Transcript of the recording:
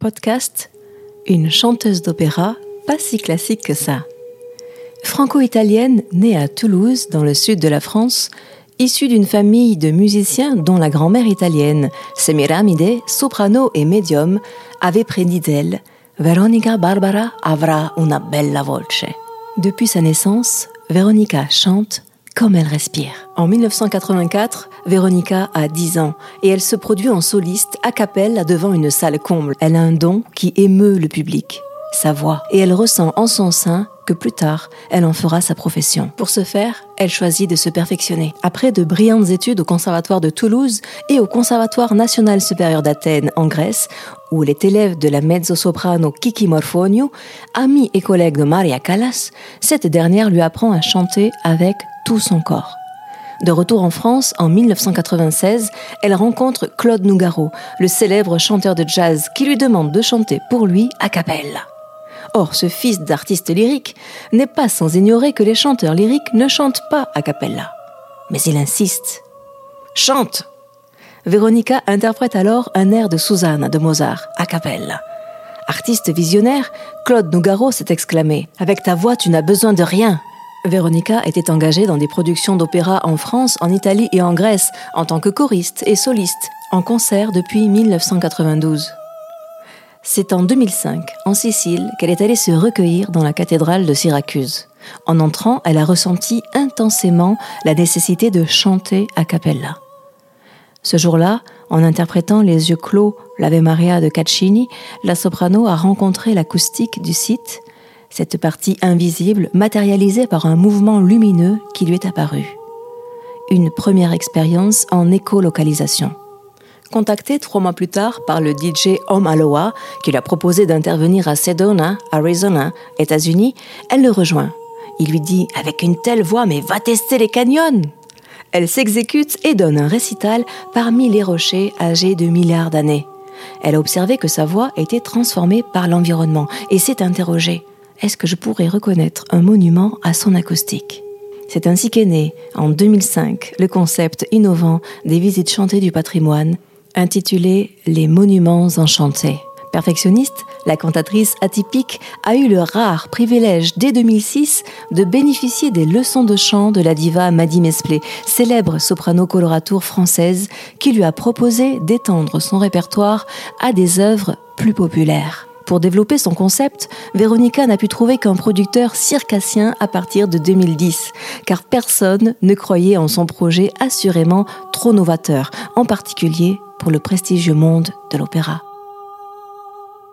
Podcast Une chanteuse d'opéra pas si classique que ça. Franco-italienne, née à Toulouse, dans le sud de la France, issue d'une famille de musiciens dont la grand-mère italienne, Semiramide, soprano et médium, avait prédit d'elle Veronica Barbara avrà una bella voce. Depuis sa naissance, Veronica chante comme elle respire. En 1984, Véronica a 10 ans et elle se produit en soliste a cappella devant une salle comble. Elle a un don qui émeut le public, sa voix, et elle ressent en son sein que plus tard, elle en fera sa profession. Pour ce faire, elle choisit de se perfectionner. Après de brillantes études au Conservatoire de Toulouse et au Conservatoire national supérieur d'Athènes en Grèce, où elle est élève de la mezzo-soprano Kiki Morfonio, amie et collègue de Maria Callas, cette dernière lui apprend à chanter avec son corps. De retour en France, en 1996, elle rencontre Claude Nougaro, le célèbre chanteur de jazz, qui lui demande de chanter pour lui a cappella. Or, ce fils d'artiste lyrique n'est pas sans ignorer que les chanteurs lyriques ne chantent pas a cappella. Mais il insiste. Chante Véronica interprète alors un air de Suzanne de Mozart a cappella. Artiste visionnaire, Claude Nougaro s'est exclamé Avec ta voix, tu n'as besoin de rien. Véronica était engagée dans des productions d'opéra en France, en Italie et en Grèce, en tant que choriste et soliste, en concert depuis 1992. C'est en 2005, en Sicile, qu'elle est allée se recueillir dans la cathédrale de Syracuse. En entrant, elle a ressenti intensément la nécessité de chanter a cappella. Ce jour-là, en interprétant les yeux clos l'Ave Maria de Caccini, la soprano a rencontré l'acoustique du site cette partie invisible matérialisée par un mouvement lumineux qui lui est apparu. Une première expérience en écolocalisation. Contactée trois mois plus tard par le DJ Om Aloha, qui lui a proposé d'intervenir à Sedona, Arizona, États-Unis, elle le rejoint. Il lui dit avec une telle voix Mais va tester les canyons Elle s'exécute et donne un récital parmi les rochers âgés de milliards d'années. Elle a observé que sa voix était transformée par l'environnement et s'est interrogée est-ce que je pourrais reconnaître un monument à son acoustique? C'est ainsi qu'est né, en 2005, le concept innovant des visites chantées du patrimoine, intitulé Les monuments enchantés. Perfectionniste, la cantatrice atypique a eu le rare privilège dès 2006 de bénéficier des leçons de chant de la diva Maddy Mesplé, célèbre soprano coloratour française, qui lui a proposé d'étendre son répertoire à des œuvres plus populaires. Pour développer son concept, Véronica n'a pu trouver qu'un producteur circassien à partir de 2010, car personne ne croyait en son projet assurément trop novateur, en particulier pour le prestigieux monde de l'opéra.